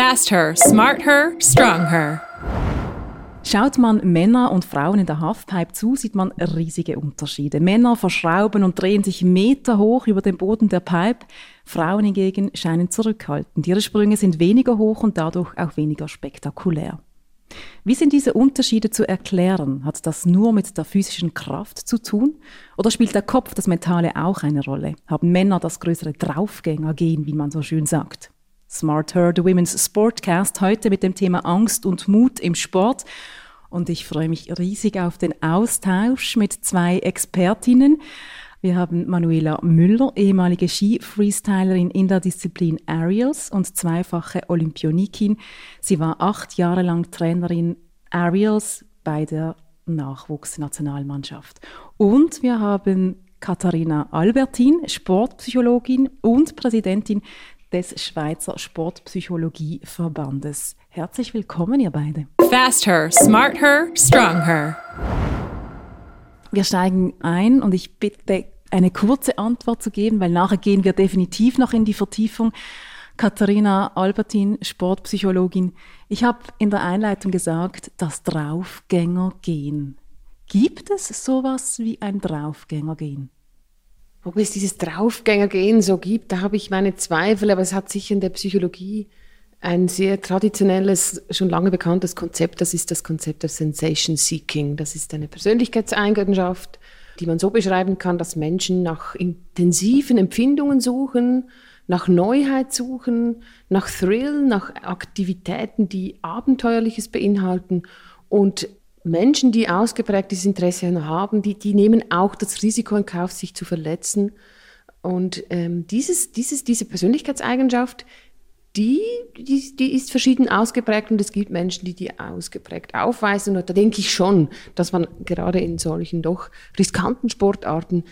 Fast her, smart her, strong her. Schaut man Männer und Frauen in der Halfpipe zu, sieht man riesige Unterschiede. Männer verschrauben und drehen sich Meter hoch über den Boden der Pipe. Frauen hingegen scheinen zurückhaltend. Ihre Sprünge sind weniger hoch und dadurch auch weniger spektakulär. Wie sind diese Unterschiede zu erklären? Hat das nur mit der physischen Kraft zu tun? Oder spielt der Kopf, das Mentale auch eine Rolle? Haben Männer das größere Draufgängergehen, wie man so schön sagt? Smart Her, the Women's Sportcast, heute mit dem Thema Angst und Mut im Sport. Und ich freue mich riesig auf den Austausch mit zwei Expertinnen. Wir haben Manuela Müller, ehemalige Ski-Freestylerin in der Disziplin Aerials und zweifache Olympionikin. Sie war acht Jahre lang Trainerin Aerials bei der Nachwuchsnationalmannschaft. Und wir haben Katharina Albertin, Sportpsychologin und Präsidentin des Schweizer Sportpsychologieverbandes. Herzlich willkommen, ihr beide. Fast her, smart her, strong her. Wir steigen ein und ich bitte, eine kurze Antwort zu geben, weil nachher gehen wir definitiv noch in die Vertiefung. Katharina Albertin, Sportpsychologin. Ich habe in der Einleitung gesagt, das Draufgängergehen. Gibt es sowas wie ein Draufgängergehen? Ob es dieses Draufgängergehen so gibt, da habe ich meine Zweifel, aber es hat sicher in der Psychologie ein sehr traditionelles, schon lange bekanntes Konzept, das ist das Konzept der Sensation Seeking. Das ist eine Persönlichkeitseigenschaft, die man so beschreiben kann, dass Menschen nach intensiven Empfindungen suchen, nach Neuheit suchen, nach Thrill, nach Aktivitäten, die Abenteuerliches beinhalten. Und Menschen, die ausgeprägtes Interesse haben, die, die nehmen auch das Risiko in Kauf, sich zu verletzen. Und ähm, dieses, dieses, diese Persönlichkeitseigenschaft, die, die, die ist verschieden ausgeprägt und es gibt Menschen, die die ausgeprägt aufweisen. Und da denke ich schon, dass man gerade in solchen doch riskanten Sportarten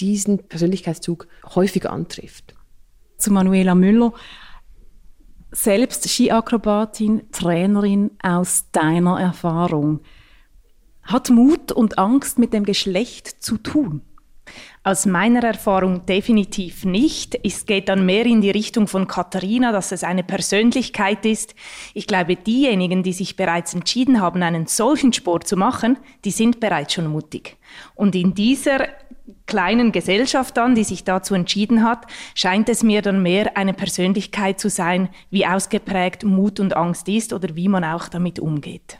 diesen Persönlichkeitszug häufig antrifft. Zu Manuela Müller. Selbst Skiakrobatin, Trainerin aus deiner Erfahrung. Hat Mut und Angst mit dem Geschlecht zu tun? Aus meiner Erfahrung definitiv nicht. Es geht dann mehr in die Richtung von Katharina, dass es eine Persönlichkeit ist. Ich glaube, diejenigen, die sich bereits entschieden haben, einen solchen Sport zu machen, die sind bereits schon mutig. Und in dieser kleinen Gesellschaft dann, die sich dazu entschieden hat, scheint es mir dann mehr eine Persönlichkeit zu sein, wie ausgeprägt Mut und Angst ist oder wie man auch damit umgeht.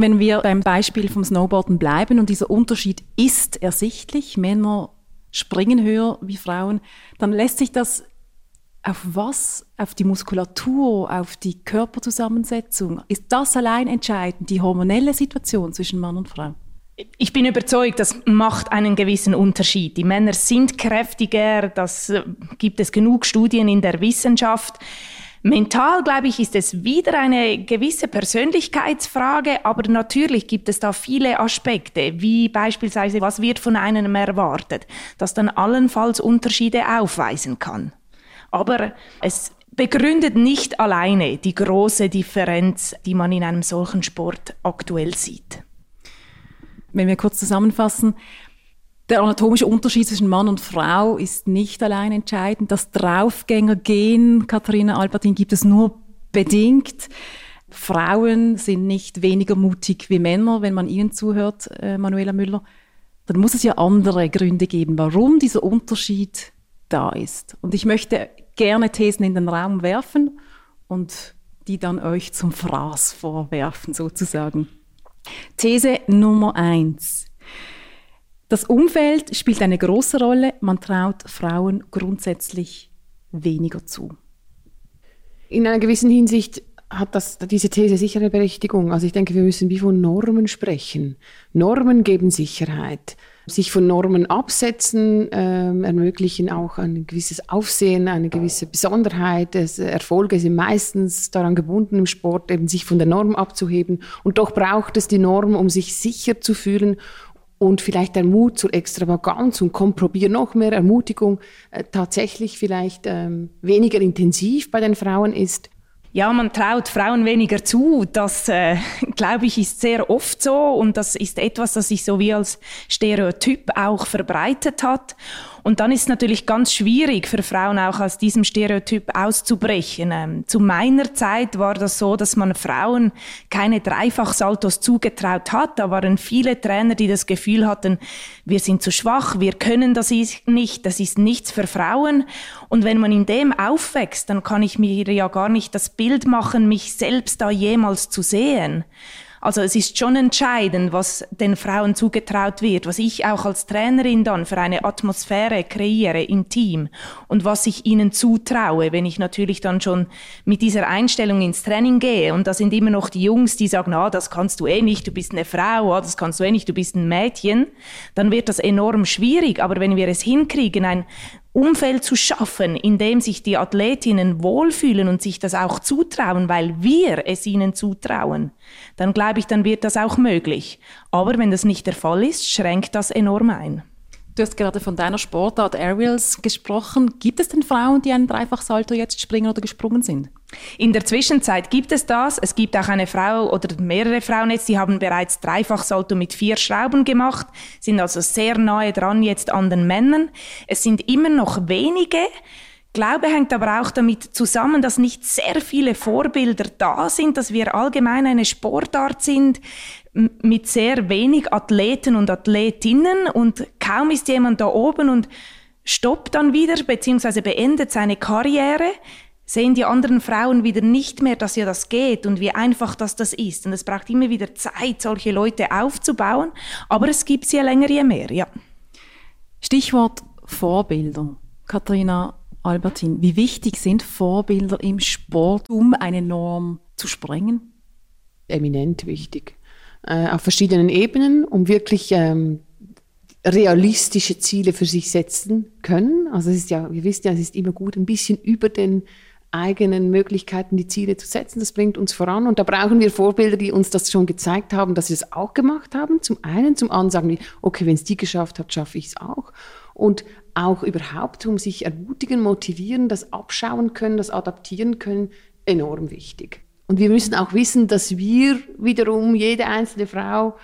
Wenn wir beim Beispiel vom Snowboarden bleiben und dieser Unterschied ist ersichtlich, Männer springen höher wie Frauen, dann lässt sich das auf was? Auf die Muskulatur, auf die Körperzusammensetzung? Ist das allein entscheidend, die hormonelle Situation zwischen Mann und Frau? Ich bin überzeugt, das macht einen gewissen Unterschied. Die Männer sind kräftiger, das äh, gibt es genug Studien in der Wissenschaft. Mental, glaube ich, ist es wieder eine gewisse Persönlichkeitsfrage, aber natürlich gibt es da viele Aspekte, wie beispielsweise, was wird von einem erwartet, das dann allenfalls Unterschiede aufweisen kann. Aber es begründet nicht alleine die große Differenz, die man in einem solchen Sport aktuell sieht. Wenn wir kurz zusammenfassen, der anatomische Unterschied zwischen Mann und Frau ist nicht allein entscheidend. Das Draufgängergen, Katharina Albertin, gibt es nur bedingt. Frauen sind nicht weniger mutig wie Männer, wenn man ihnen zuhört, äh, Manuela Müller. Dann muss es ja andere Gründe geben, warum dieser Unterschied da ist. Und ich möchte gerne Thesen in den Raum werfen und die dann euch zum Fraß vorwerfen, sozusagen. These Nummer eins. Das Umfeld spielt eine große Rolle. Man traut Frauen grundsätzlich weniger zu. In einer gewissen Hinsicht hat das, diese These sicher eine Berechtigung. Also ich denke, wir müssen wie von Normen sprechen. Normen geben Sicherheit. Sich von Normen absetzen ähm, ermöglichen auch ein gewisses Aufsehen, eine gewisse Besonderheit. Es, Erfolge sind meistens daran gebunden im Sport, eben sich von der Norm abzuheben. Und doch braucht es die Norm, um sich sicher zu fühlen und vielleicht der Mut zur Extravaganz und komm, probier noch mehr Ermutigung äh, tatsächlich vielleicht ähm, weniger intensiv bei den Frauen ist. Ja, man traut Frauen weniger zu. Das, äh, glaube ich, ist sehr oft so und das ist etwas, das sich so wie als Stereotyp auch verbreitet hat. Und dann ist es natürlich ganz schwierig für Frauen auch aus diesem Stereotyp auszubrechen. Ähm, zu meiner Zeit war das so, dass man Frauen keine Dreifachsaltos zugetraut hat. Da waren viele Trainer, die das Gefühl hatten, wir sind zu schwach, wir können das nicht, das ist nichts für Frauen. Und wenn man in dem aufwächst, dann kann ich mir ja gar nicht das Bild machen, mich selbst da jemals zu sehen. Also es ist schon entscheidend, was den Frauen zugetraut wird, was ich auch als Trainerin dann für eine Atmosphäre kreiere im Team und was ich ihnen zutraue, wenn ich natürlich dann schon mit dieser Einstellung ins Training gehe. Und da sind immer noch die Jungs, die sagen, ah, das kannst du eh nicht, du bist eine Frau, ah, das kannst du eh nicht, du bist ein Mädchen. Dann wird das enorm schwierig. Aber wenn wir es hinkriegen, ein Umfeld zu schaffen, in dem sich die Athletinnen wohlfühlen und sich das auch zutrauen, weil wir es ihnen zutrauen, dann glaube ich, dann wird das auch möglich. Aber wenn das nicht der Fall ist, schränkt das enorm ein. Du hast gerade von deiner Sportart Aerials gesprochen. Gibt es denn Frauen, die einen Dreifachsalto jetzt springen oder gesprungen sind? In der Zwischenzeit gibt es das. Es gibt auch eine Frau oder mehrere Frauen jetzt, die haben bereits Dreifachsalto mit vier Schrauben gemacht, sind also sehr nahe dran jetzt an den Männern. Es sind immer noch wenige. Glaube hängt aber auch damit zusammen, dass nicht sehr viele Vorbilder da sind, dass wir allgemein eine Sportart sind, mit sehr wenig Athleten und Athletinnen und kaum ist jemand da oben und stoppt dann wieder beziehungsweise beendet seine Karriere, sehen die anderen Frauen wieder nicht mehr, dass ja das geht und wie einfach das das ist. Und es braucht immer wieder Zeit, solche Leute aufzubauen, aber es gibt sie ja länger je mehr, ja. Stichwort Vorbilder. Katharina Albertin, wie wichtig sind Vorbilder im Sport, um eine Norm zu sprengen? Eminent wichtig äh, auf verschiedenen Ebenen, um wirklich ähm, realistische Ziele für sich setzen können. Also es ist ja, wir wissen ja, es ist immer gut, ein bisschen über den eigenen Möglichkeiten die Ziele zu setzen. Das bringt uns voran. Und da brauchen wir Vorbilder, die uns das schon gezeigt haben, dass sie es auch gemacht haben. Zum einen, zum anderen sagen wir, okay, wenn es die geschafft hat, schaffe ich es auch. Und auch überhaupt, um sich ermutigen, motivieren, das abschauen können, das adaptieren können, enorm wichtig. Und wir müssen auch wissen, dass wir wiederum, jede einzelne Frau,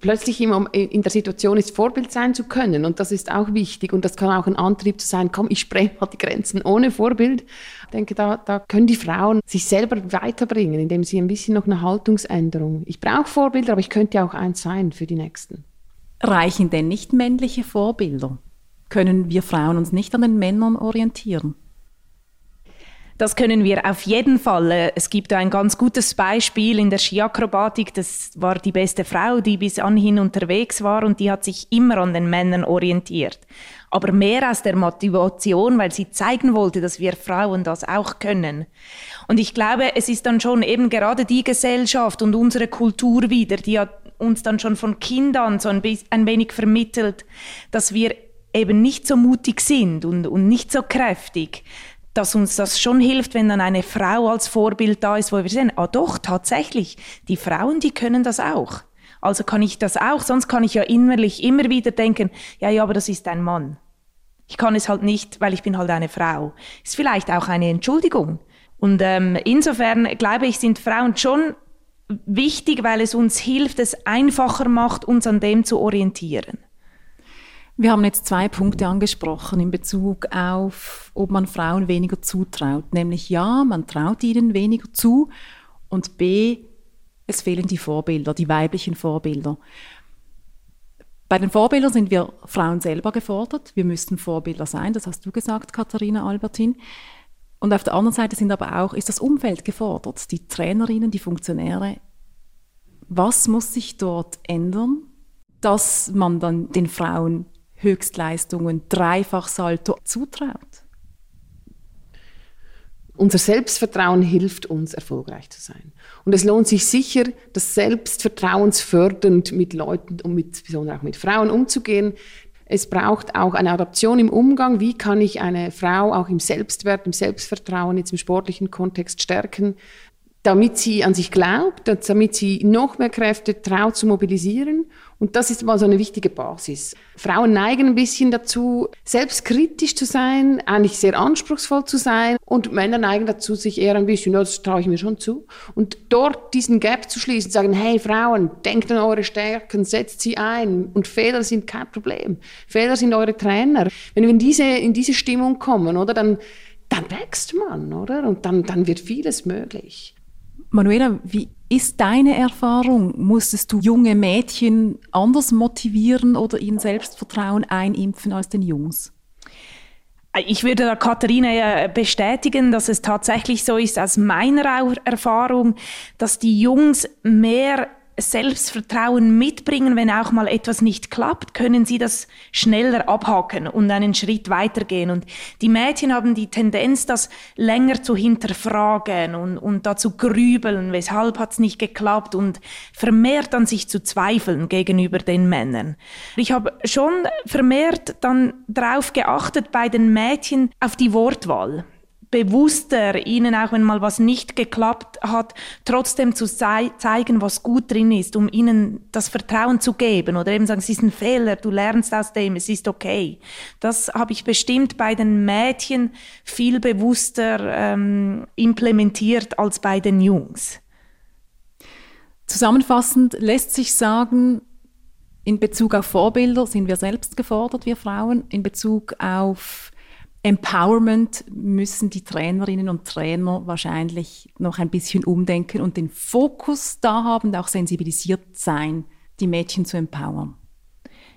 plötzlich in der Situation ist, Vorbild sein zu können. Und das ist auch wichtig. Und das kann auch ein Antrieb zu sein, komm, ich spreng mal die Grenzen ohne Vorbild. Ich denke, da, da können die Frauen sich selber weiterbringen, indem sie ein bisschen noch eine Haltungsänderung. Ich brauche Vorbilder, aber ich könnte auch eins sein für die Nächsten. Reichen denn nicht männliche Vorbilder? Können wir Frauen uns nicht an den Männern orientieren? Das können wir auf jeden Fall. Äh, es gibt ein ganz gutes Beispiel in der Skiakrobatik. Das war die beste Frau, die bis anhin unterwegs war und die hat sich immer an den Männern orientiert. Aber mehr aus der Motivation, weil sie zeigen wollte, dass wir Frauen das auch können. Und ich glaube, es ist dann schon eben gerade die Gesellschaft und unsere Kultur wieder, die hat uns dann schon von Kindern so ein, ein wenig vermittelt, dass wir eben nicht so mutig sind und, und nicht so kräftig, dass uns das schon hilft, wenn dann eine Frau als Vorbild da ist, wo wir sehen, ah doch, tatsächlich, die Frauen, die können das auch. Also kann ich das auch, sonst kann ich ja innerlich immer wieder denken, ja, ja, aber das ist ein Mann. Ich kann es halt nicht, weil ich bin halt eine Frau. Ist vielleicht auch eine Entschuldigung. Und ähm, insofern glaube ich, sind Frauen schon wichtig, weil es uns hilft, es einfacher macht, uns an dem zu orientieren. Wir haben jetzt zwei Punkte angesprochen in Bezug auf, ob man Frauen weniger zutraut. Nämlich ja, man traut ihnen weniger zu und b, es fehlen die Vorbilder, die weiblichen Vorbilder. Bei den Vorbildern sind wir Frauen selber gefordert. Wir müssten Vorbilder sein, das hast du gesagt, Katharina Albertin. Und auf der anderen Seite sind aber auch, ist das Umfeld gefordert, die Trainerinnen, die Funktionäre. Was muss sich dort ändern, dass man dann den Frauen Höchstleistungen, Dreifachsalto zutraut? Unser Selbstvertrauen hilft uns, erfolgreich zu sein. Und es lohnt sich sicher, das selbstvertrauensfördernd mit Leuten und mit, besonders auch mit Frauen umzugehen. Es braucht auch eine Adaption im Umgang. Wie kann ich eine Frau auch im Selbstwert, im Selbstvertrauen, jetzt im sportlichen Kontext stärken? Damit sie an sich glaubt, damit sie noch mehr Kräfte traut zu mobilisieren. Und das ist mal so eine wichtige Basis. Frauen neigen ein bisschen dazu, selbstkritisch zu sein, eigentlich sehr anspruchsvoll zu sein. Und Männer neigen dazu, sich eher ein bisschen, ja, das traue ich mir schon zu. Und dort diesen Gap zu schließen, sagen, hey Frauen, denkt an eure Stärken, setzt sie ein. Und Fehler sind kein Problem. Fehler sind eure Trainer. Wenn wir in diese, in diese Stimmung kommen, oder, dann, dann wächst man, oder? Und dann, dann wird vieles möglich. Manuela, wie ist deine Erfahrung? Musstest du junge Mädchen anders motivieren oder ihnen Selbstvertrauen einimpfen als den Jungs? Ich würde da Katharina bestätigen, dass es tatsächlich so ist aus meiner Erfahrung, dass die Jungs mehr Selbstvertrauen mitbringen, wenn auch mal etwas nicht klappt, können sie das schneller abhaken und einen Schritt weitergehen. Und die Mädchen haben die Tendenz, das länger zu hinterfragen und, und dazu grübeln, weshalb hat es nicht geklappt und vermehrt an sich zu zweifeln gegenüber den Männern. Ich habe schon vermehrt dann darauf geachtet bei den Mädchen auf die Wortwahl bewusster, ihnen auch wenn mal was nicht geklappt hat, trotzdem zu zei zeigen, was gut drin ist, um ihnen das Vertrauen zu geben oder eben sagen, es ist ein Fehler, du lernst aus dem, es ist okay. Das habe ich bestimmt bei den Mädchen viel bewusster ähm, implementiert als bei den Jungs. Zusammenfassend lässt sich sagen, in Bezug auf Vorbilder sind wir selbst gefordert, wir Frauen. In Bezug auf Empowerment müssen die Trainerinnen und Trainer wahrscheinlich noch ein bisschen umdenken und den Fokus da haben, auch sensibilisiert sein, die Mädchen zu empowern.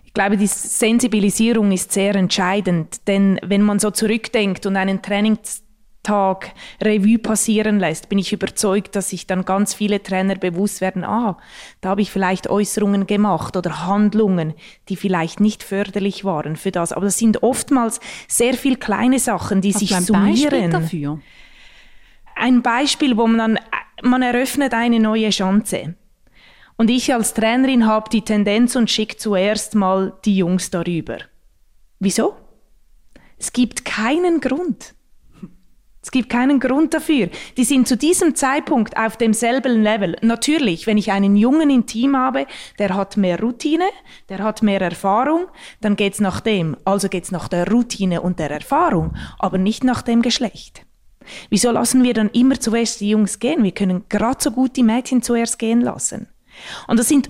Ich glaube, die Sensibilisierung ist sehr entscheidend, denn wenn man so zurückdenkt und einen Trainings Tag Revue passieren lässt, bin ich überzeugt, dass sich dann ganz viele Trainer bewusst werden, ah, da habe ich vielleicht Äußerungen gemacht oder Handlungen, die vielleicht nicht förderlich waren für das. Aber das sind oftmals sehr viel kleine Sachen, die Hast sich ein summieren. Beispiel dafür? Ein Beispiel, wo man dann, man eröffnet eine neue Chance. Und ich als Trainerin habe die Tendenz und schicke zuerst mal die Jungs darüber. Wieso? Es gibt keinen Grund. Es gibt keinen Grund dafür. Die sind zu diesem Zeitpunkt auf demselben Level. Natürlich, wenn ich einen Jungen im Team habe, der hat mehr Routine, der hat mehr Erfahrung, dann geht's nach dem. Also geht's nach der Routine und der Erfahrung, aber nicht nach dem Geschlecht. Wieso lassen wir dann immer zuerst die Jungs gehen? Wir können gerade so gut die Mädchen zuerst gehen lassen. Und das sind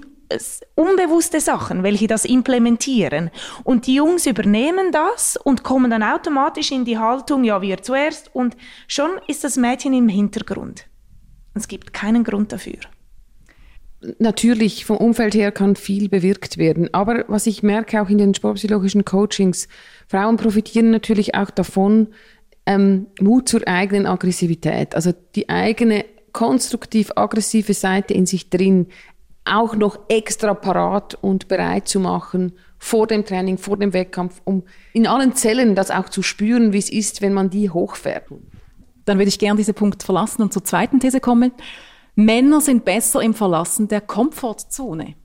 unbewusste Sachen, welche das implementieren. Und die Jungs übernehmen das und kommen dann automatisch in die Haltung, ja, wir zuerst. Und schon ist das Mädchen im Hintergrund. Es gibt keinen Grund dafür. Natürlich, vom Umfeld her kann viel bewirkt werden. Aber was ich merke auch in den sportpsychologischen Coachings, Frauen profitieren natürlich auch davon, ähm, Mut zur eigenen Aggressivität. Also die eigene konstruktiv aggressive Seite in sich drin auch noch extra parat und bereit zu machen vor dem Training, vor dem Wettkampf, um in allen Zellen das auch zu spüren, wie es ist, wenn man die hochfährt. Dann würde ich gerne diesen Punkt verlassen und zur zweiten These kommen. Männer sind besser im Verlassen der Komfortzone.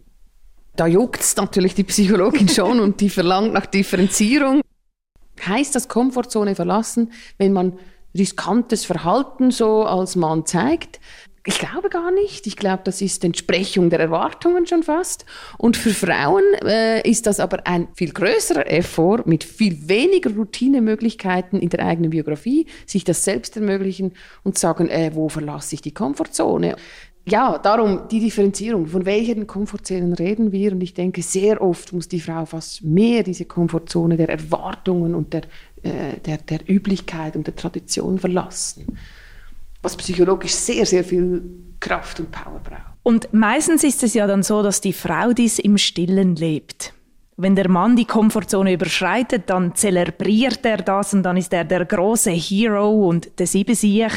Da juckt es natürlich die Psychologin schon und die verlangt nach Differenzierung. Heißt das Komfortzone verlassen, wenn man riskantes Verhalten so als Mann zeigt? Ich glaube gar nicht. Ich glaube, das ist Entsprechung der Erwartungen schon fast. Und für Frauen äh, ist das aber ein viel größerer Effort mit viel weniger Routinemöglichkeiten in der eigenen Biografie, sich das selbst ermöglichen und sagen, äh, wo verlasse ich die Komfortzone? Ja, darum die Differenzierung. Von welchen Komfortzonen reden wir? Und ich denke, sehr oft muss die Frau fast mehr diese Komfortzone der Erwartungen und der, äh, der, der Üblichkeit und der Tradition verlassen was psychologisch sehr, sehr viel Kraft und Power braucht. Und meistens ist es ja dann so, dass die Frau dies im Stillen lebt. Wenn der Mann die Komfortzone überschreitet, dann zelebriert er das und dann ist er der große Hero und der Siebesieg.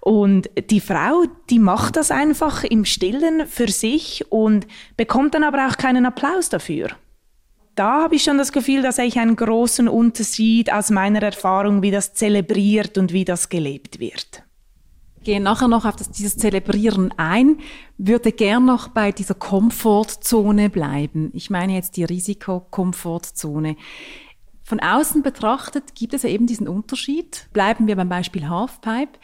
Und die Frau, die macht das einfach im Stillen für sich und bekommt dann aber auch keinen Applaus dafür. Da habe ich schon das Gefühl, dass ich einen großen Unterschied aus meiner Erfahrung, wie das zelebriert und wie das gelebt wird gehe nachher noch auf das, dieses Zelebrieren ein, würde gern noch bei dieser Komfortzone bleiben. Ich meine jetzt die Risikokomfortzone. Von außen betrachtet gibt es ja eben diesen Unterschied. Bleiben wir beim Beispiel Halfpipe.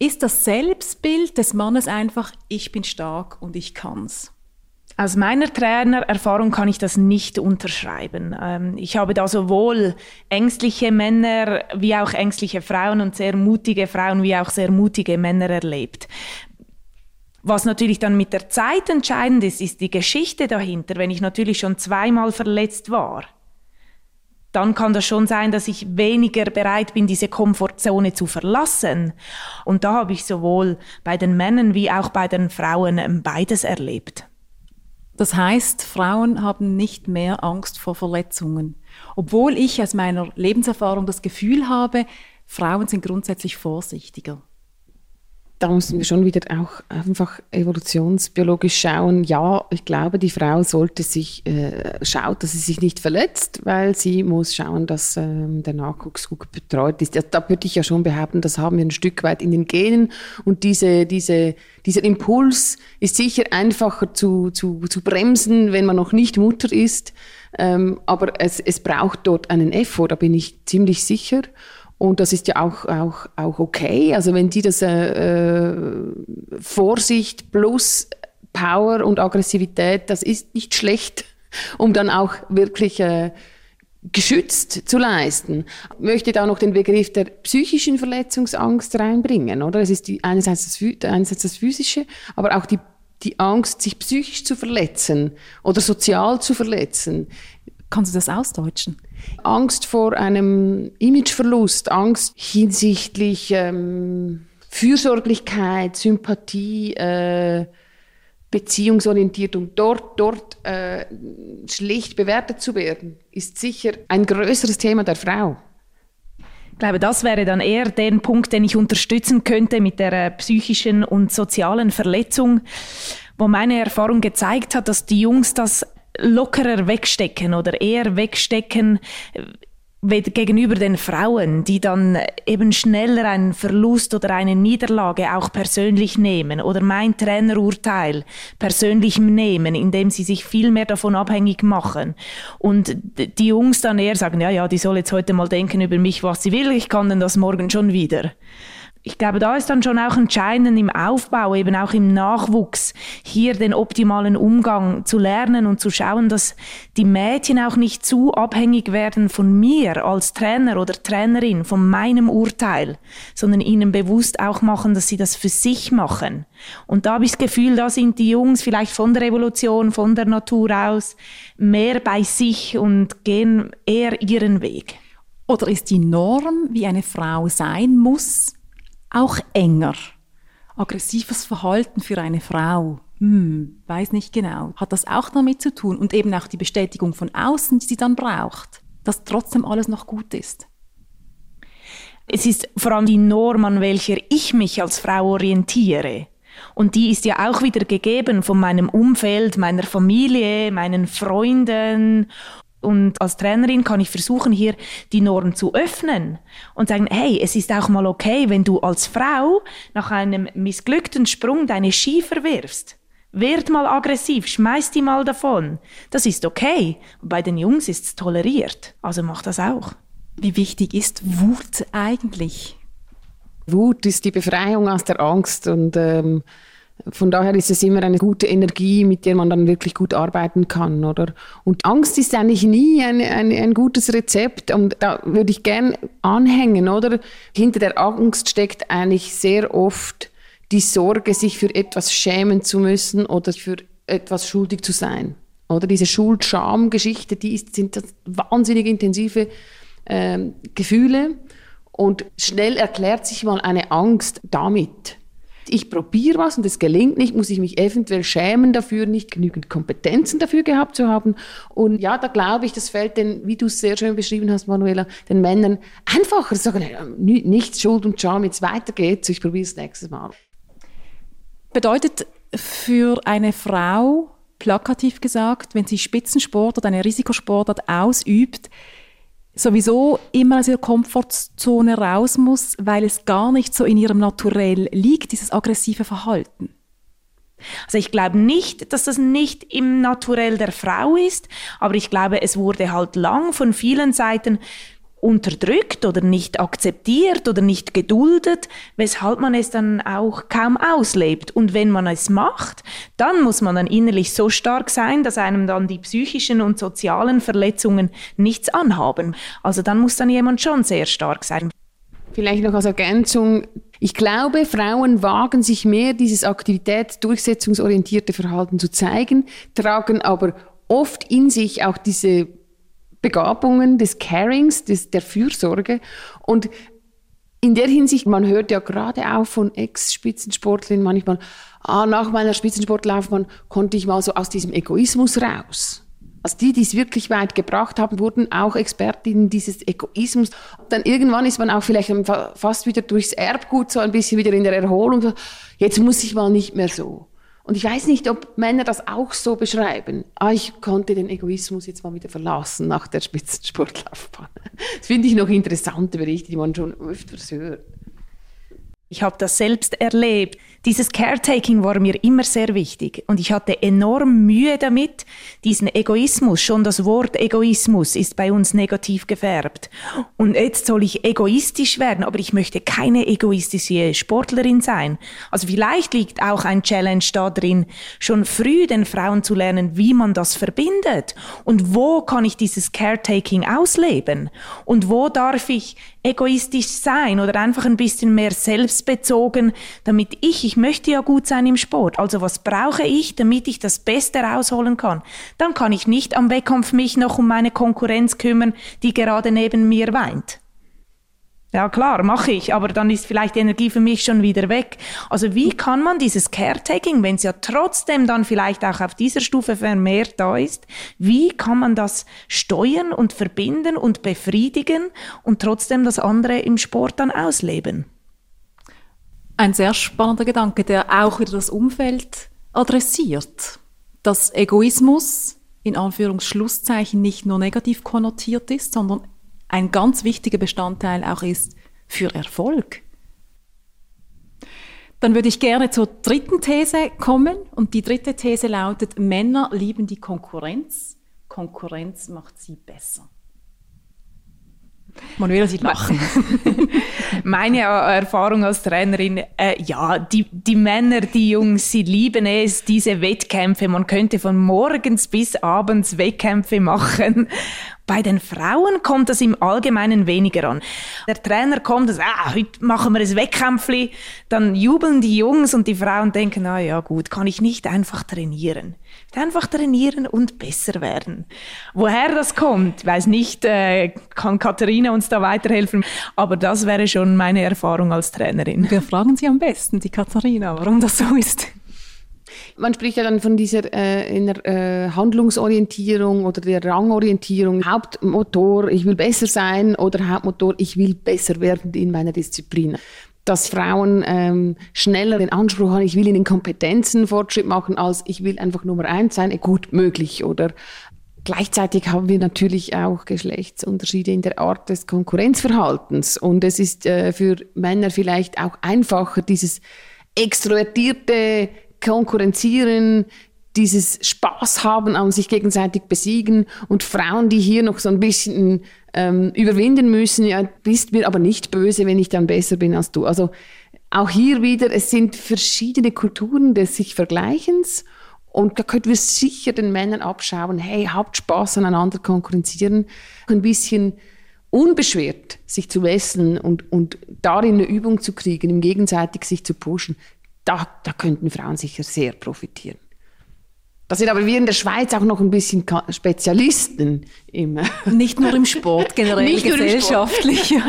Ist das Selbstbild des Mannes einfach, ich bin stark und ich kann's? Aus meiner Trainererfahrung kann ich das nicht unterschreiben. Ähm, ich habe da sowohl ängstliche Männer wie auch ängstliche Frauen und sehr mutige Frauen wie auch sehr mutige Männer erlebt. Was natürlich dann mit der Zeit entscheidend ist, ist die Geschichte dahinter. Wenn ich natürlich schon zweimal verletzt war, dann kann das schon sein, dass ich weniger bereit bin, diese Komfortzone zu verlassen. Und da habe ich sowohl bei den Männern wie auch bei den Frauen ähm, beides erlebt. Das heißt, Frauen haben nicht mehr Angst vor Verletzungen. Obwohl ich aus meiner Lebenserfahrung das Gefühl habe, Frauen sind grundsätzlich vorsichtiger da müssen wir schon wieder auch einfach evolutionsbiologisch schauen. Ja, ich glaube, die Frau sollte sich äh, schaut, dass sie sich nicht verletzt, weil sie muss schauen, dass ähm, der Nachwuchs gut betreut ist. Ja, da würde ich ja schon behaupten, das haben wir ein Stück weit in den Genen und diese, diese, dieser Impuls ist sicher einfacher zu, zu, zu bremsen, wenn man noch nicht Mutter ist. Ähm, aber es, es braucht dort einen Effort, da bin ich ziemlich sicher. Und das ist ja auch, auch, auch okay. Also wenn die das äh, äh, Vorsicht plus Power und Aggressivität, das ist nicht schlecht, um dann auch wirklich äh, geschützt zu leisten. Ich möchte da noch den Begriff der psychischen Verletzungsangst reinbringen, oder? Es ist die, einerseits, das, einerseits das physische, aber auch die, die Angst, sich psychisch zu verletzen oder sozial zu verletzen. Kannst du das ausdeutschen? Angst vor einem Imageverlust, Angst hinsichtlich ähm, Fürsorglichkeit, Sympathie, äh, Beziehungsorientierung, dort, dort äh, schlecht bewertet zu werden, ist sicher ein größeres Thema der Frau. Ich glaube, das wäre dann eher der Punkt, den ich unterstützen könnte mit der äh, psychischen und sozialen Verletzung, wo meine Erfahrung gezeigt hat, dass die Jungs das lockerer wegstecken oder eher wegstecken äh, gegenüber den Frauen, die dann eben schneller einen Verlust oder eine Niederlage auch persönlich nehmen oder mein Trainerurteil persönlich nehmen, indem sie sich viel mehr davon abhängig machen. Und die Jungs dann eher sagen, ja, ja, die soll jetzt heute mal denken über mich, was sie will, ich kann denn das morgen schon wieder ich glaube, da ist dann schon auch entscheidend im Aufbau, eben auch im Nachwuchs, hier den optimalen Umgang zu lernen und zu schauen, dass die Mädchen auch nicht zu abhängig werden von mir als Trainer oder Trainerin, von meinem Urteil, sondern ihnen bewusst auch machen, dass sie das für sich machen. Und da habe ich das Gefühl, da sind die Jungs vielleicht von der Evolution, von der Natur aus mehr bei sich und gehen eher ihren Weg. Oder ist die Norm, wie eine Frau sein muss, auch enger. Aggressives Verhalten für eine Frau. Hm, weiß nicht genau. Hat das auch damit zu tun und eben auch die Bestätigung von außen, die sie dann braucht, dass trotzdem alles noch gut ist. Es ist vor allem die Norm, an welcher ich mich als Frau orientiere. Und die ist ja auch wieder gegeben von meinem Umfeld, meiner Familie, meinen Freunden und als Trainerin kann ich versuchen, hier die Norm zu öffnen und sagen, hey, es ist auch mal okay, wenn du als Frau nach einem missglückten Sprung deine Ski verwirfst. Werd mal aggressiv, schmeiß die mal davon. Das ist okay. Bei den Jungs ist es toleriert. Also mach das auch. Wie wichtig ist Wut eigentlich? Wut ist die Befreiung aus der Angst und ähm, von daher ist es immer eine gute Energie, mit der man dann wirklich gut arbeiten kann, oder? Und Angst ist eigentlich nie ein, ein, ein gutes Rezept. Und da würde ich gern anhängen, oder? Hinter der Angst steckt eigentlich sehr oft die Sorge, sich für etwas schämen zu müssen oder für etwas schuldig zu sein. Oder diese Schuld-Scham-Geschichte, die ist, sind wahnsinnig intensive äh, Gefühle. Und schnell erklärt sich mal eine Angst damit ich probiere was und es gelingt nicht, muss ich mich eventuell schämen dafür, nicht genügend Kompetenzen dafür gehabt zu haben. Und ja, da glaube ich, das fällt den, wie du es sehr schön beschrieben hast, Manuela, den Männern einfacher sagen, nichts Schuld und Scham, jetzt weiter geht's, ich probiere es nächstes Mal. Bedeutet für eine Frau, plakativ gesagt, wenn sie Spitzensport oder eine Risikosportart ausübt, sowieso immer aus ihrer Komfortzone raus muss, weil es gar nicht so in ihrem Naturell liegt, dieses aggressive Verhalten. Also ich glaube nicht, dass das nicht im Naturell der Frau ist, aber ich glaube, es wurde halt lang von vielen Seiten unterdrückt oder nicht akzeptiert oder nicht geduldet, weshalb man es dann auch kaum auslebt. Und wenn man es macht, dann muss man dann innerlich so stark sein, dass einem dann die psychischen und sozialen Verletzungen nichts anhaben. Also dann muss dann jemand schon sehr stark sein. Vielleicht noch als Ergänzung. Ich glaube, Frauen wagen sich mehr, dieses aktivitätsdurchsetzungsorientierte Verhalten zu zeigen, tragen aber oft in sich auch diese Begabungen des Carings, des, der Fürsorge. Und in der Hinsicht, man hört ja gerade auch von Ex-Spitzensportlerinnen manchmal, ah, nach meiner Spitzensportlaufbahn konnte ich mal so aus diesem Egoismus raus. Also die, die es wirklich weit gebracht haben, wurden auch Expertinnen dieses Egoismus. Dann irgendwann ist man auch vielleicht fast wieder durchs Erbgut so ein bisschen wieder in der Erholung. Jetzt muss ich mal nicht mehr so. Und ich weiß nicht, ob Männer das auch so beschreiben. Ah, ich konnte den Egoismus jetzt mal wieder verlassen nach der Spitzensportlaufbahn. Das finde ich noch interessante Berichte, die man schon öfters hört. Ich habe das selbst erlebt. Dieses Caretaking war mir immer sehr wichtig und ich hatte enorm Mühe damit, diesen Egoismus, schon das Wort Egoismus ist bei uns negativ gefärbt. Und jetzt soll ich egoistisch werden, aber ich möchte keine egoistische Sportlerin sein. Also vielleicht liegt auch ein Challenge da drin, schon früh den Frauen zu lernen, wie man das verbindet und wo kann ich dieses Caretaking ausleben und wo darf ich egoistisch sein oder einfach ein bisschen mehr selbstbezogen, damit ich, ich möchte ja gut sein im Sport, also was brauche ich, damit ich das Beste rausholen kann? Dann kann ich nicht am Wettkampf mich noch um meine Konkurrenz kümmern, die gerade neben mir weint. Ja klar, mache ich, aber dann ist vielleicht die Energie für mich schon wieder weg. Also wie kann man dieses Caretaking, wenn es ja trotzdem dann vielleicht auch auf dieser Stufe vermehrt da ist, wie kann man das steuern und verbinden und befriedigen und trotzdem das andere im Sport dann ausleben? Ein sehr spannender Gedanke, der auch wieder das Umfeld adressiert. Dass Egoismus in Anführungsschlusszeichen nicht nur negativ konnotiert ist, sondern ein ganz wichtiger Bestandteil auch ist für Erfolg. Dann würde ich gerne zur dritten These kommen und die dritte These lautet, Männer lieben die Konkurrenz, Konkurrenz macht sie besser. Manuela, Sie lachen. Meine Erfahrung als Trainerin, äh, ja, die, die Männer, die Jungs, sie lieben es, diese Wettkämpfe. Man könnte von morgens bis abends Wettkämpfe machen. Bei den Frauen kommt das im Allgemeinen weniger an. Der Trainer kommt sagt, ah, heute machen wir ein Wettkämpfli. Dann jubeln die Jungs und die Frauen denken, ah ja gut, kann ich nicht einfach trainieren. Einfach trainieren und besser werden. Woher das kommt, weiß nicht, äh, kann Katharina uns da weiterhelfen, aber das wäre schon meine Erfahrung als Trainerin. Wir fragen Sie am besten, die Katharina, warum das so ist. Man spricht ja dann von dieser äh, in der, äh, Handlungsorientierung oder der Rangorientierung. Hauptmotor, ich will besser sein oder Hauptmotor, ich will besser werden in meiner Disziplin. Dass Frauen ähm, schneller den Anspruch haben, ich will in den Kompetenzen Fortschritt machen, als ich will einfach Nummer eins sein, gut möglich. Oder Gleichzeitig haben wir natürlich auch Geschlechtsunterschiede in der Art des Konkurrenzverhaltens. Und es ist äh, für Männer vielleicht auch einfacher, dieses extrovertierte Konkurrenzieren, dieses Spaß haben an sich gegenseitig besiegen und Frauen, die hier noch so ein bisschen ähm, überwinden müssen, ja, bist mir aber nicht böse, wenn ich dann besser bin als du. Also auch hier wieder, es sind verschiedene Kulturen des sich Vergleichens und da könnten wir sicher den Männern abschauen, hey, habt Spaß aneinander konkurrenzieren, ein bisschen unbeschwert sich zu messen und, und darin eine Übung zu kriegen, im gegenseitig sich zu pushen da, da könnten Frauen sicher sehr profitieren. Da sind aber wir in der Schweiz auch noch ein bisschen Spezialisten im Nicht nur im Sport, generell gesellschaftlich.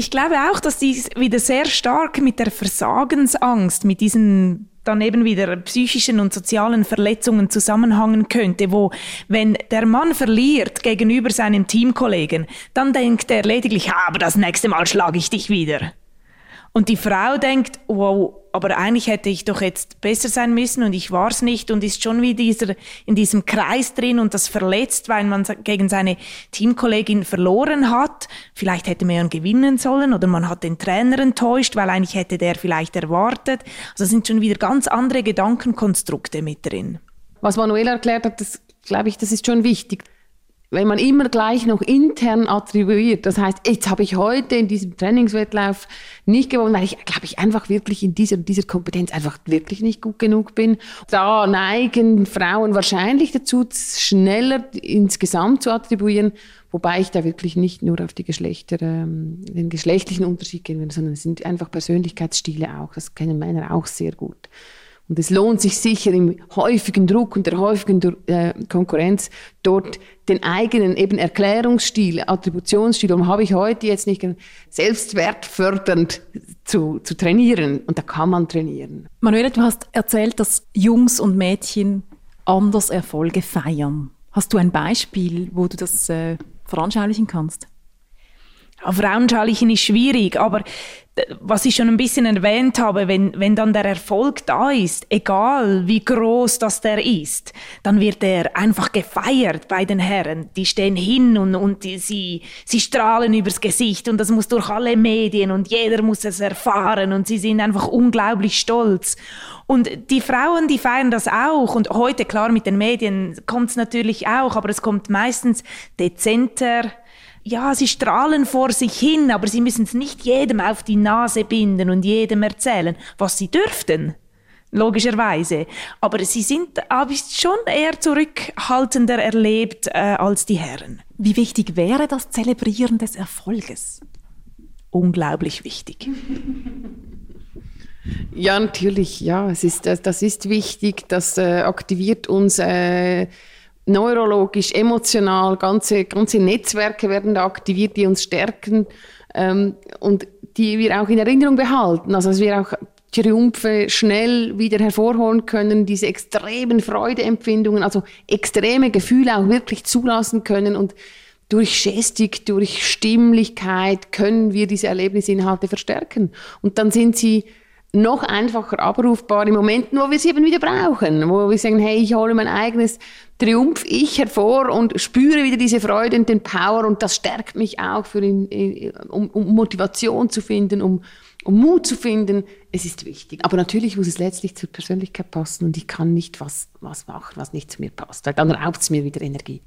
Ich glaube auch, dass dies wieder sehr stark mit der Versagensangst, mit diesen dann eben wieder psychischen und sozialen Verletzungen zusammenhangen könnte, wo wenn der Mann verliert gegenüber seinen Teamkollegen, dann denkt er lediglich, aber das nächste Mal schlage ich dich wieder. Und die Frau denkt, wow, aber eigentlich hätte ich doch jetzt besser sein müssen und ich war es nicht und ist schon wie dieser, in diesem Kreis drin und das verletzt, weil man gegen seine Teamkollegin verloren hat. Vielleicht hätte man gewinnen sollen oder man hat den Trainer enttäuscht, weil eigentlich hätte der vielleicht erwartet. Also sind schon wieder ganz andere Gedankenkonstrukte mit drin. Was Manuela erklärt hat, das glaube ich, das ist schon wichtig wenn man immer gleich noch intern attribuiert, das heißt, jetzt habe ich heute in diesem Trainingswettlauf nicht gewonnen, weil ich, glaube ich, einfach wirklich in dieser, dieser Kompetenz einfach wirklich nicht gut genug bin. Da neigen Frauen wahrscheinlich dazu, schneller insgesamt zu attribuieren, wobei ich da wirklich nicht nur auf die Geschlechter, ähm, den geschlechtlichen Unterschied gehen will, sondern es sind einfach Persönlichkeitsstile auch. Das kennen Männer auch sehr gut. Und es lohnt sich sicher im häufigen Druck und der häufigen äh, Konkurrenz dort den eigenen eben Erklärungsstil, Attributionsstil, warum habe ich heute jetzt nicht selbstwertfördernd zu, zu trainieren. Und da kann man trainieren. Manuela, du hast erzählt, dass Jungs und Mädchen anders Erfolge feiern. Hast du ein Beispiel, wo du das äh, veranschaulichen kannst? Ja, veranschaulichen ist schwierig, aber was ich schon ein bisschen erwähnt habe, wenn, wenn dann der Erfolg da ist, egal wie groß das der ist, dann wird er einfach gefeiert bei den Herren. Die stehen hin und, und die, sie, sie strahlen übers Gesicht und das muss durch alle Medien und jeder muss es erfahren und sie sind einfach unglaublich stolz. Und die Frauen, die feiern das auch. Und heute, klar, mit den Medien kommt es natürlich auch, aber es kommt meistens dezenter, ja, sie strahlen vor sich hin, aber sie müssen es nicht jedem auf die Nase binden und jedem erzählen, was sie dürften. Logischerweise. Aber sie sind, habe ich schon eher zurückhaltender erlebt äh, als die Herren. Wie wichtig wäre das Zelebrieren des Erfolges? Unglaublich wichtig. Ja, natürlich, ja, es ist, das, das ist wichtig, das äh, aktiviert uns äh, neurologisch, emotional, ganze, ganze Netzwerke werden da aktiviert, die uns stärken ähm, und die wir auch in Erinnerung behalten. Also dass wir auch Triumphe schnell wieder hervorholen können, diese extremen Freudeempfindungen, also extreme Gefühle auch wirklich zulassen können und durch Gestik, durch Stimmlichkeit können wir diese Erlebnisinhalte verstärken. Und dann sind sie noch einfacher abrufbar im Moment, wo wir sie eben wieder brauchen, wo wir sagen, hey, ich hole mein eigenes Triumph-Ich hervor und spüre wieder diese Freude und den Power und das stärkt mich auch, für ihn, um, um Motivation zu finden, um, um Mut zu finden. Es ist wichtig. Aber natürlich muss es letztlich zur Persönlichkeit passen und ich kann nicht was, was machen, was nicht zu mir passt, weil dann raubt es mir wieder Energie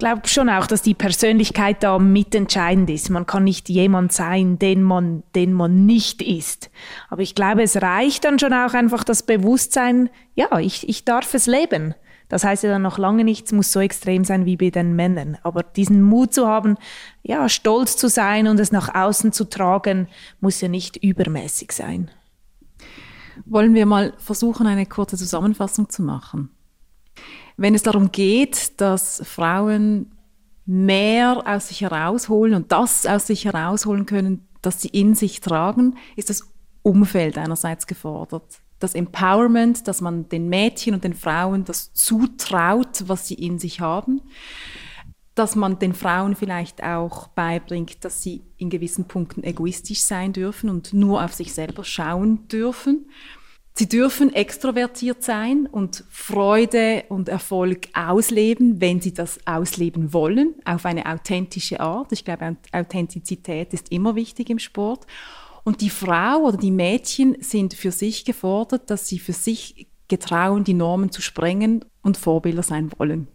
glaube schon auch, dass die Persönlichkeit da mitentscheidend ist. Man kann nicht jemand sein, den man, den man nicht ist. Aber ich glaube, es reicht dann schon auch einfach das Bewusstsein, ja, ich, ich darf es leben. Das heißt ja dann noch lange nichts muss so extrem sein wie bei den Männern. Aber diesen Mut zu haben, ja, stolz zu sein und es nach außen zu tragen, muss ja nicht übermäßig sein. Wollen wir mal versuchen, eine kurze Zusammenfassung zu machen? Wenn es darum geht, dass Frauen mehr aus sich herausholen und das aus sich herausholen können, das sie in sich tragen, ist das Umfeld einerseits gefordert. Das Empowerment, dass man den Mädchen und den Frauen das zutraut, was sie in sich haben. Dass man den Frauen vielleicht auch beibringt, dass sie in gewissen Punkten egoistisch sein dürfen und nur auf sich selber schauen dürfen. Sie dürfen extrovertiert sein und Freude und Erfolg ausleben, wenn sie das ausleben wollen, auf eine authentische Art. Ich glaube, Authentizität ist immer wichtig im Sport. Und die Frau oder die Mädchen sind für sich gefordert, dass sie für sich getrauen, die Normen zu sprengen und Vorbilder sein wollen.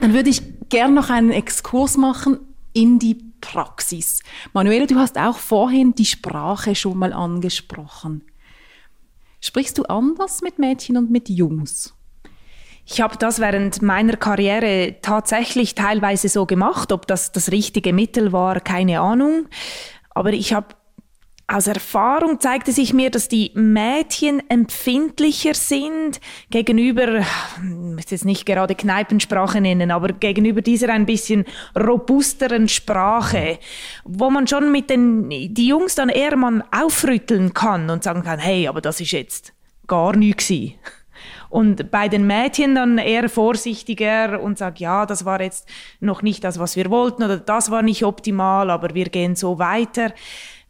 Dann würde ich gern noch einen Exkurs machen in die Praxis. Manuela, du hast auch vorhin die Sprache schon mal angesprochen. Sprichst du anders mit Mädchen und mit Jungs? Ich habe das während meiner Karriere tatsächlich teilweise so gemacht. Ob das das richtige Mittel war, keine Ahnung. Aber ich habe aus Erfahrung zeigte sich mir, dass die Mädchen empfindlicher sind gegenüber, ich möchte jetzt nicht gerade Kneipensprache nennen, aber gegenüber dieser ein bisschen robusteren Sprache, wo man schon mit den, die Jungs dann eher mal aufrütteln kann und sagen kann, hey, aber das ist jetzt gar nichts und bei den Mädchen dann eher vorsichtiger und sagt, ja, das war jetzt noch nicht das, was wir wollten oder das war nicht optimal, aber wir gehen so weiter,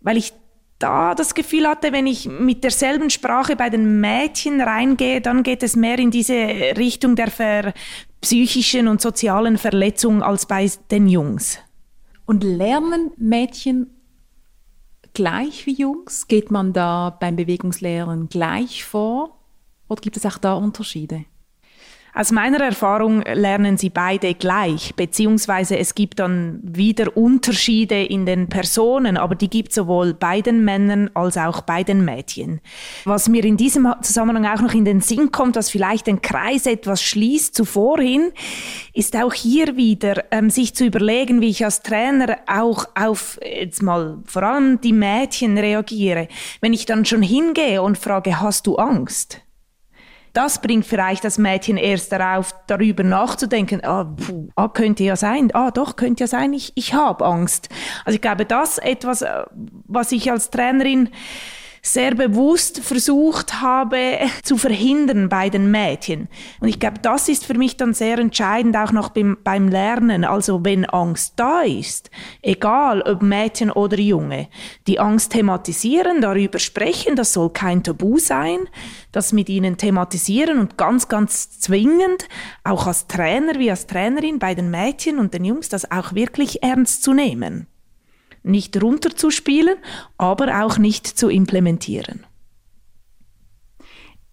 weil ich da das Gefühl hatte, wenn ich mit derselben Sprache bei den Mädchen reingehe, dann geht es mehr in diese Richtung der ver psychischen und sozialen Verletzung als bei den Jungs. Und lernen Mädchen gleich wie Jungs? Geht man da beim Bewegungslehren gleich vor? Oder gibt es auch da Unterschiede? Aus meiner Erfahrung lernen sie beide gleich, beziehungsweise es gibt dann wieder Unterschiede in den Personen, aber die gibt sowohl bei den Männern als auch bei den Mädchen. Was mir in diesem Zusammenhang auch noch in den Sinn kommt, was vielleicht den Kreis etwas schließt zuvorhin, ist auch hier wieder ähm, sich zu überlegen, wie ich als Trainer auch auf jetzt mal vor allem die Mädchen reagiere. Wenn ich dann schon hingehe und frage, hast du Angst? Das bringt vielleicht das Mädchen erst darauf, darüber nachzudenken, ah, puh, ah könnte ja sein, ah doch, könnte ja sein, ich, ich habe Angst. Also ich glaube, das etwas, äh, was ich als Trainerin sehr bewusst versucht habe zu verhindern bei den Mädchen. Und ich glaube, das ist für mich dann sehr entscheidend auch noch beim, beim Lernen. Also wenn Angst da ist, egal ob Mädchen oder Junge, die Angst thematisieren, darüber sprechen, das soll kein Tabu sein, das mit ihnen thematisieren und ganz, ganz zwingend, auch als Trainer wie als Trainerin bei den Mädchen und den Jungs, das auch wirklich ernst zu nehmen nicht runterzuspielen, aber auch nicht zu implementieren.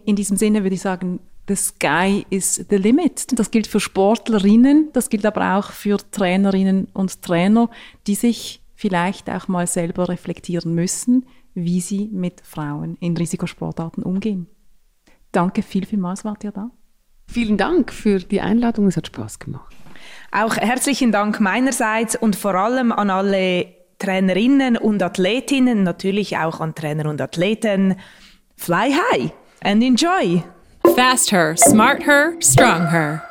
In diesem Sinne würde ich sagen, the sky is the limit. Das gilt für Sportlerinnen, das gilt aber auch für Trainerinnen und Trainer, die sich vielleicht auch mal selber reflektieren müssen, wie sie mit Frauen in Risikosportarten umgehen. Danke viel, vielmals wart ihr da. Vielen Dank für die Einladung, es hat Spaß gemacht. Auch herzlichen Dank meinerseits und vor allem an alle Trainerinnen und Athletinnen, natürlich auch an Trainer und Athleten. Fly high and enjoy! Fast her, smart her, strong her.